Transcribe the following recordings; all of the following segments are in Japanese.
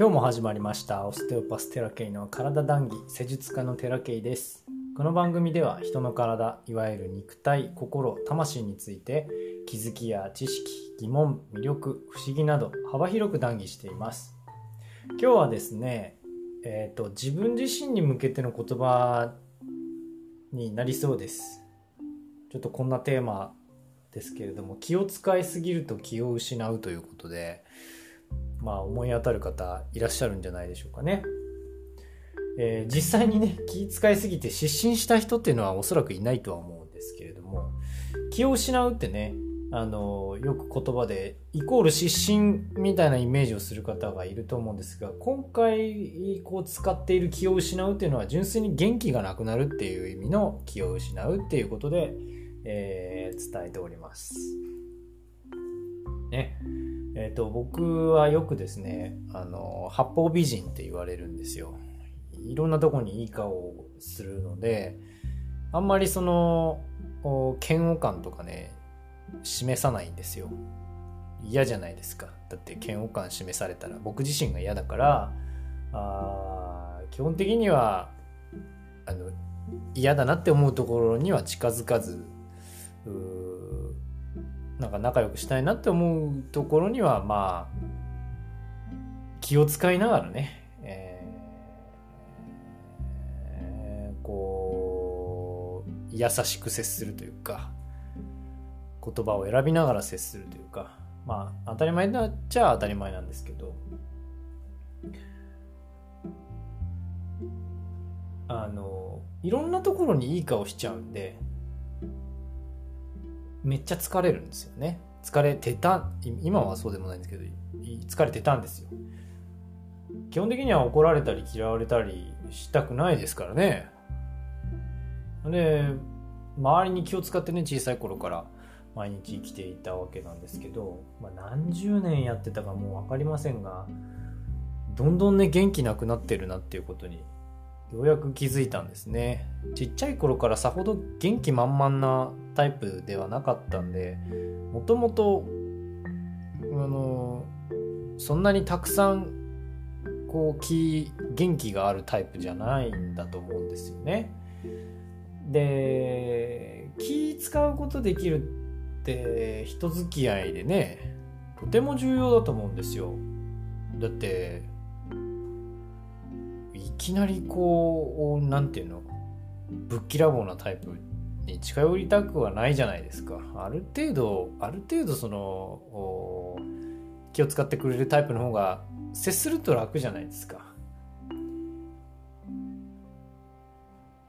今日も始まりました。オステオパステラケイの体談義施術家のテラケイです。この番組では人の体いわゆる肉体心魂について気づきや知識疑問魅力不思議など幅広く談義しています。今日はですねえっ、ー、と自分自身に向けての言葉になりそうです。ちょっとこんなテーマですけれども気を使いすぎると気を失うということでまあ思い当たる方いらっしゃるんじゃないでしょうかね。えー、実際にね気使いすぎて失神した人っていうのはおそらくいないとは思うんですけれども気を失うってねあのよく言葉でイコール失神みたいなイメージをする方がいると思うんですが今回こう使っている気を失うっていうのは純粋に元気がなくなるっていう意味の気を失うっていうことで、えー、伝えております。ね。えっ、ー、と、僕はよくですね、あの、八方美人って言われるんですよ。いろんなとこにいい顔をするので、あんまりその、嫌悪感とかね、示さないんですよ。嫌じゃないですか。だって嫌悪感示されたら僕自身が嫌だから、あ基本的には、あの、嫌だなって思うところには近づかず、なんか仲良くしたいなって思うところにはまあ気を使いながらね、えー、こう優しく接するというか言葉を選びながら接するというかまあ当たり前だっちゃ当たり前なんですけどあのいろんなところにいい顔しちゃうんでめっちゃ疲れるんですよね。疲れてた、今はそうでもないんですけど、疲れてたんですよ。基本的には怒られたり嫌われたりしたくないですからね。で、周りに気を使ってね、小さい頃から毎日生きていたわけなんですけど、まあ、何十年やってたかもう分かりませんが、どんどんね、元気なくなってるなっていうことにようやく気づいたんですね。ちっちゃい頃からさほど元気満々なタイプではなかったんでもともとあのそんなにたくさんこう気元気があるタイプじゃないんだと思うんですよね。で気使うことできるって人付き合いでねとても重要だと思うんですよ。だってきなりこう何て言うの？ぶっきらぼうなタイプに近寄りたくはないじゃないですか。ある程度ある程度その気を使ってくれるタイプの方が接すると楽じゃないですか。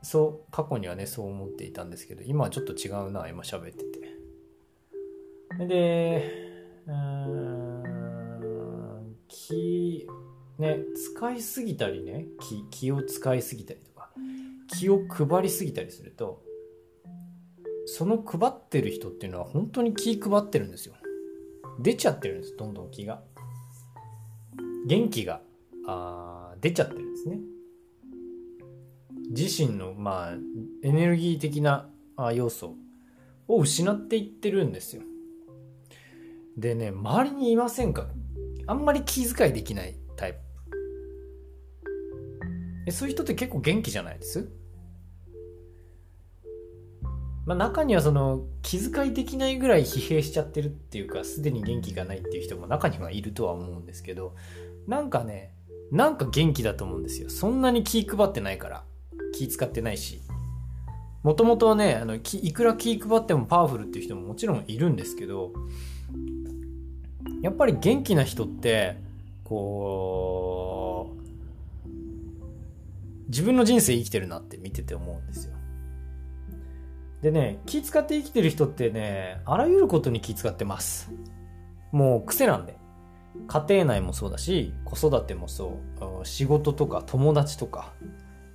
そう過去にはねそう思っていたんですけど今はちょっと違うな今喋ってて。でうん気ね、使いすぎたりね気気を使いすぎたりとか気を配りすぎたりするとその配ってる人っていうのは本当に気配ってるんですよ。出ちゃってるんですどんどん気が。元気があ出ちゃってるんですね。自身のまあエネルギー的な要素を失っていってるんですよ。でね周りにいませんか？あんまり気遣いできないタイプえそういう人って結構元気じゃないです？まあ中にはその気遣いできないぐらい疲弊しちゃってるっていうかすでに元気がないっていう人も中にはいるとは思うんですけどなんかねなんか元気だと思うんですよ。そんなに気配ってないから気使ってないし。もともとはねあのいくら気配ってもパワフルっていう人ももちろんいるんですけどやっぱり元気な人ってこう自分の人生生きてるなって見てて思うんですよ。でね、気使って生きてる人ってね、あらゆることに気使ってます。もう癖なんで。家庭内もそうだし、子育てもそう、仕事とか友達とか。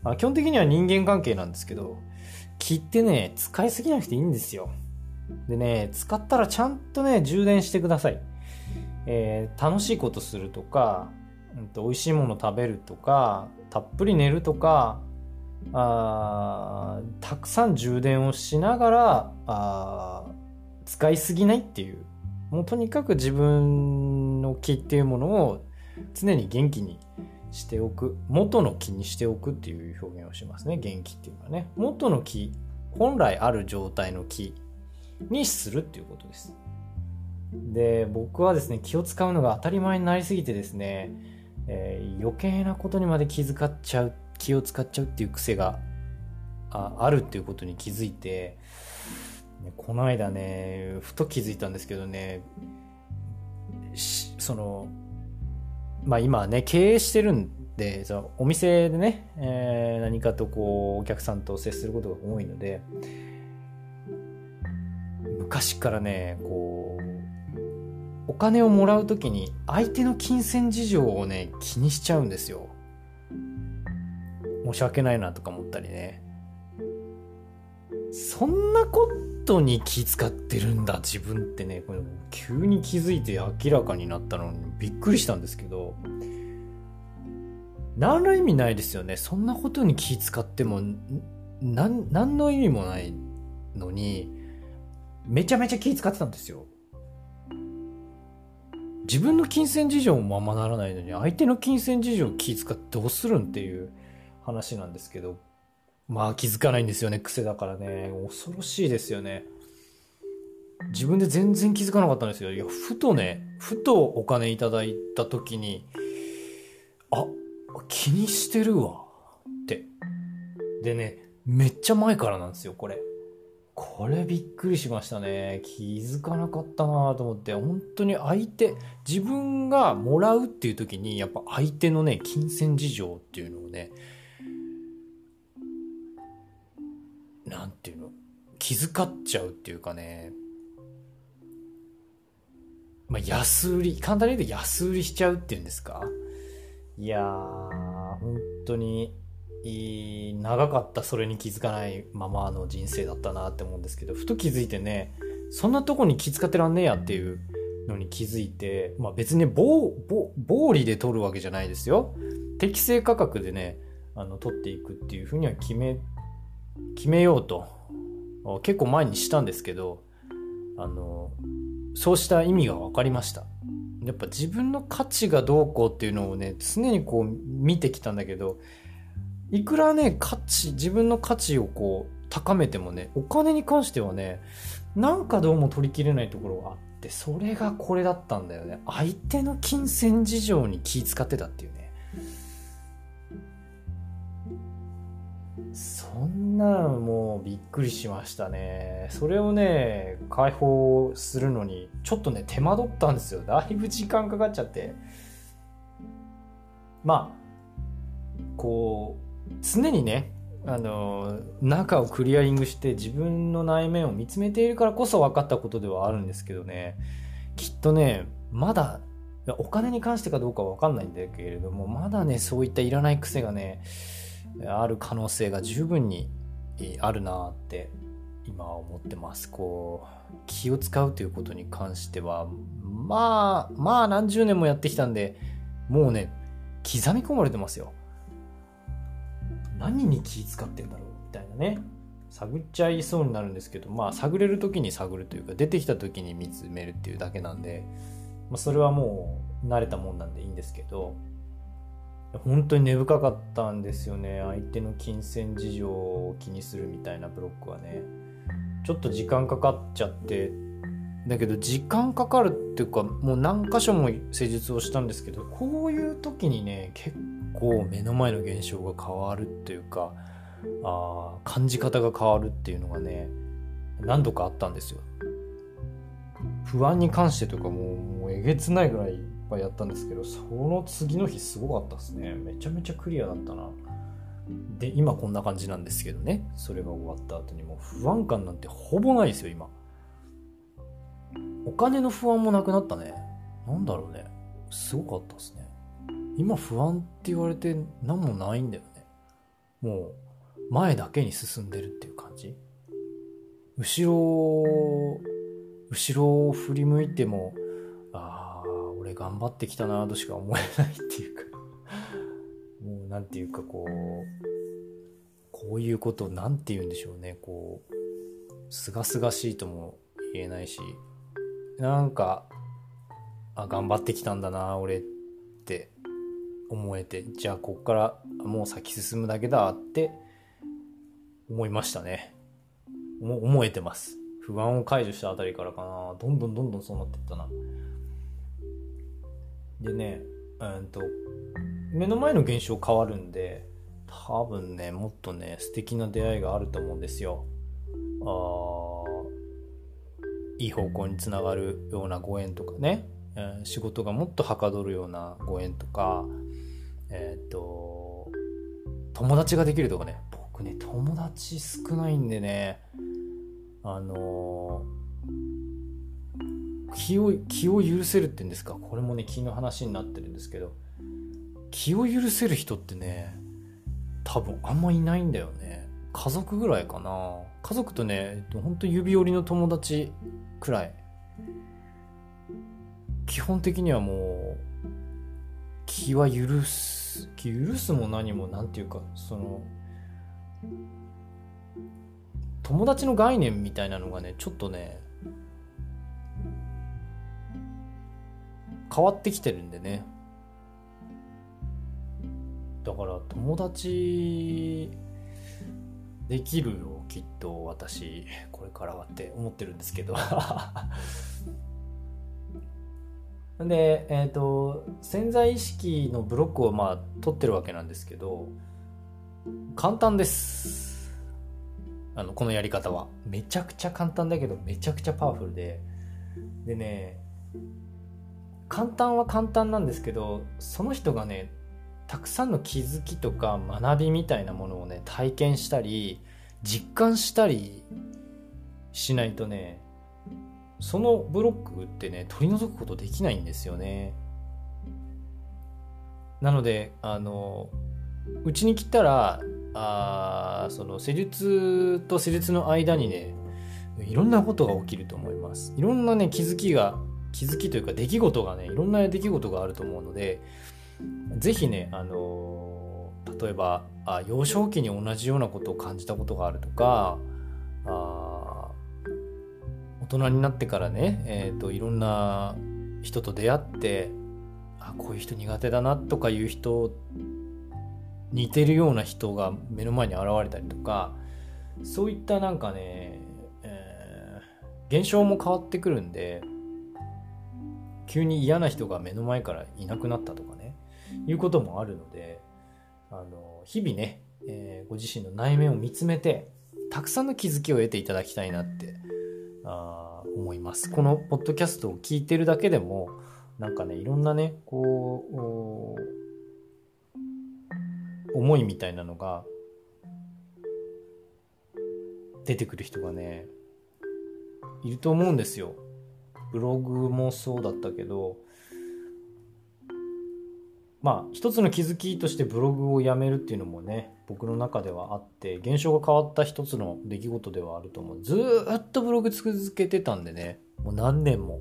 まあ基本的には人間関係なんですけど、気ってね、使いすぎなくていいんですよ。でね、使ったらちゃんとね、充電してください。えー、楽しいことするとか、うんと、美味しいもの食べるとか、たっぷり寝るとか、あたくさん充電をしながらあ使いすぎないっていうもうとにかく自分の気っていうものを常に元気にしておく元の気にしておくっていう表現をしますね元気っていうのはね。元の気本来ある状態の気にするっていうことです。で僕はですね気を使うのが当たり前になりすぎてですね、えー、余計なことにまで気遣っちゃう気を使っちゃうっていう癖がああるっていうことに気づいてこの間ねふと気づいたんですけどねそのまあ今ね経営してるんでそのお店でね、えー、何かとこうお客さんと接することが多いので昔からねこうお金をもらう時に相手の金銭事情をね気にしちゃうんですよ。申し訳ないなとか思ったりね。そんなことに気使ってるんだ自分ってね。これ急に気づいて明らかになったのにびっくりしたんですけど。何の意味ないですよね。そんなことに気使っても何の意味もないのにめちゃめちゃ気使ってたんですよ。自分の金銭事情もままならないのに相手の金銭事情を気使ってどうするんっていう話なんですけどまあ気づかないんですよね癖だからね。恐ろしいですよね。自分で全然気づかなかったんですよ。いやふとねふとお金いただいた時にあ気にしてるわって。でねめっちゃ前からなんですよこれ。これびっくりしましたね。気づかなかったなと思って。本当に相手自分がもらうっていう時にやっぱ相手のね金銭事情っていうのをねなんていうの気遣っちゃうっていうかね。まあ安売り簡単に言うと安売りしちゃうっていうんですか。いやー本当に長かったそれに気づかないままの人生だったなって思うんですけどふと気づいてねそんなとこに気遣ってらんねえやっていうのに気づいて、まあ、別に暴利で取るわけじゃないですよ。適正価格でねあの取っていくっていうふうには決め決めようと結構前にしたんですけどあのそうした意味が分かりました。やっぱ自分の価値がどうこうっていうのをね常にこう見てきたんだけどいくらね価値自分の価値をこう高めてもねお金に関してはねなんかどうも取りきれないところがあってそれがこれだったんだよね相手の金銭事情に気使ってたっていうねそんなのもうびっくりしましたね。それをね、解放するのに、ちょっとね、手間取ったんですよ。だいぶ時間かかっちゃって。まあ、こう、常にね、あの、中をクリアリングして自分の内面を見つめているからこそ分かったことではあるんですけどね、きっとね、まだ、お金に関してかどうか分かんないんだけれども、まだね、そういったいらない癖がね、ある可能性が十分にあるなって今思ってます。こう気を使うということに関してはまあまあ何十年もやってきたんでもうね刻み込まれてますよ。何に気使ってんだろう？みたいなね。探っちゃいそうになるんですけどまあ探れる時に探るというか出てきた時に見つめるっていうだけなんで、まあ、それはもう慣れたもんなんでいいんですけど本当に根深かったんですよね。相手の金銭事情を気にするみたいなブロックはね。ちょっと時間かかっちゃって。だけど時間かかるっていうかもう何箇所も施術をしたんですけどこういう時にね結構目の前の現象が変わるっていうかあ感じ方が変わるっていうのがね何度かあったんですよ不安に関してとかもうもうえげつないぐらいいっぱいやったんですけど、その次の日すごかったですね。めちゃめちゃクリアだったな。で、今こんな感じなんですけどね。それが終わった後にもう不安感なんてほぼないですよ、今。お金の不安もなくなったね。なんだろうね。すごかったですね。今不安って言われて何もないんだよね。もう前だけに進んでるっていう感じ。後ろ、後ろを振り向いても、ああ、俺頑張ってきたなとしか思えないっていうかもうなんていうかこうこういうことを何て言うんでしょうねこうすがすがしいとも言えないしなんかあ頑張ってきたんだな俺って思えてじゃあこっからもう先進むだけだって思いましたね。思えてます。不安を解除したあたりからかな。どんどんどんどんそうなってったな。でねうんと目の前の現象変わるんで多分ねもっとね素敵な出会いがあると思うんですよ。あいい方向につながるようなご縁とかね、えー、仕事がもっとはかどるようなご縁とかえっ、と友達ができるとかね。僕ね友達少ないんでね。あのー、気を気を許せるって言うんですか？これもね気の話になってるんですけど。気を許せる人ってね多分あんまいないんだよね。家族ぐらいかな。家族とねほんと指折りの友達くらい。基本的にはもう気は許す気許すも何も何て言うかその友達の概念みたいなのがねちょっとね変わってきてるんでねだから友達できるよきっと私これからはって思ってるんですけどでえっ、ー、と潜在意識のブロックをまあ取ってるわけなんですけど簡単です。あのこのやり方は。めちゃくちゃ簡単だけどめちゃくちゃパワフルで。でね簡単は簡単なんですけどその人がねたくさんの気づきとか学びみたいなものをね体験したり実感したりしないとねそのブロックってね取り除くことできないんですよね。なのであのうちに来たらあその施術と施術の間にねいろんなことが起きると思います。いろんなね気づきが気づきというか出来事がねいろんな出来事があると思うのでぜひね、あの、例えばあ幼少期に同じようなことを感じたことがあるとかあ人になってからね、えーと、いろんな人と出会ってあこういう人苦手だなとかいう人似てるような人が目の前に現れたりとかそういったなんかね、えー、現象も変わってくるんで急に嫌な人が目の前からいなくなったとかねいうこともあるので、あの、日々ね、えー、ご自身の内面を見つめて、たくさんの気づきを得ていただきたいなってあ思います。このポッドキャストを聞いてるだけでも、なんかね、いろんなね、こう、思いみたいなのが出てくる人がね、いると思うんですよ。ブログもそうだったけど、まあ一つの気づきとしてブログをやめるっていうのもね僕の中ではあって現象が変わった一つの出来事ではあると思う。ずっとブログ続けてたんでねもう何年も。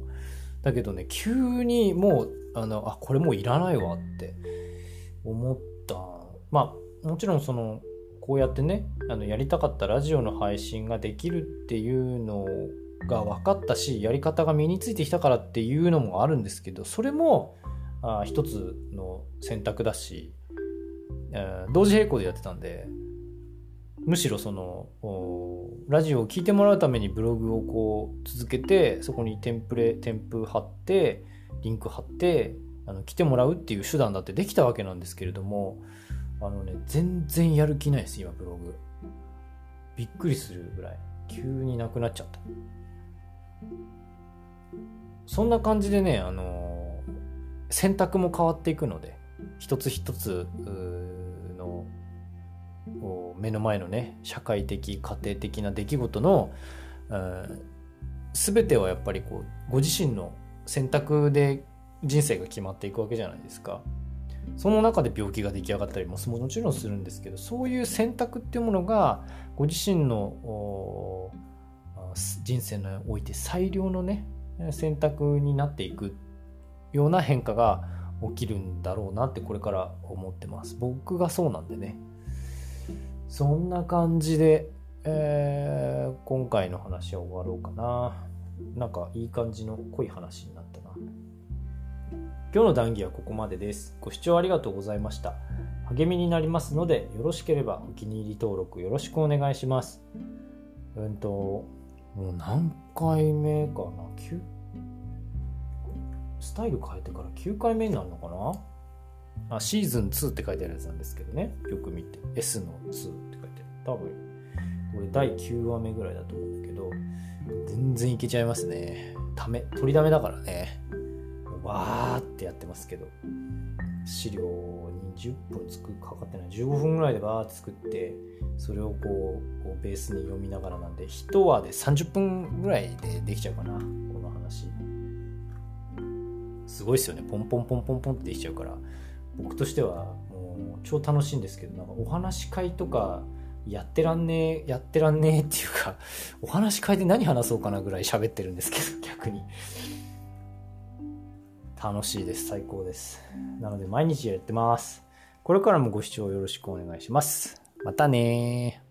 だけどね急にもうあのあこれもういらないわって思った。まあもちろんそのこうやってねあのやりたかったラジオの配信ができるっていうのが分かったしやり方が身についてきたからっていうのもあるんですけどそれもあ一つの選択だし、えー、同時並行でやってたんでむしろそのラジオを聴いてもらうためにブログをこう続けてそこにテンプレ添付貼ってリンク貼ってあの来てもらうっていう手段だってできたわけなんですけれどもあのね全然やる気ないです今ブログ。びっくりするぐらい。急になくなっちゃった。そんな感じでねあの選択も変わっていくので一つ一つの目の前のね社会的家庭的な出来事の全てはやっぱりこうご自身の選択で人生が決まっていくわけじゃないですか。その中で病気が出来上がったりももちろんするんですけどそういう選択っていうものがご自身の人生において最良のね選択になっていくっような変化が起きるんだろうなってこれから思ってます僕がそうなんでねそんな感じで、えー、今回の話は終わろうかななんかいい感じの濃い話になったな今日の談義はここまでです。ご視聴ありがとうございました。励みになりますので、よろしければお気に入り登録よろしくお願いします。うんと、もう何回目かな ?9? スタイル変えてから9回目になるのかな？あ、シーズン2って書いてあるやつなんですけどね。よく見て。S の2って書いてある。多分、これ第9話目ぐらいだと思うんだけど、全然いけちゃいますね。ため、取りだめだからね。わーってやってますけど資料に10分つくかかってない15分ぐらいでバーって作ってそれをこうこうベースに読みながらなんで1話で30分ぐらいでできちゃうかなすごいですよねポンポンポンポンポンってできちゃうから僕としてはもう超楽しいんですけどなんかお話し会とかやってらんねえやってらんねえっていうか お話し会で何話そうかなぐらい喋ってるんですけど逆に楽しいです。最高です。なので毎日やってます。これからもご視聴よろしくお願いします。またね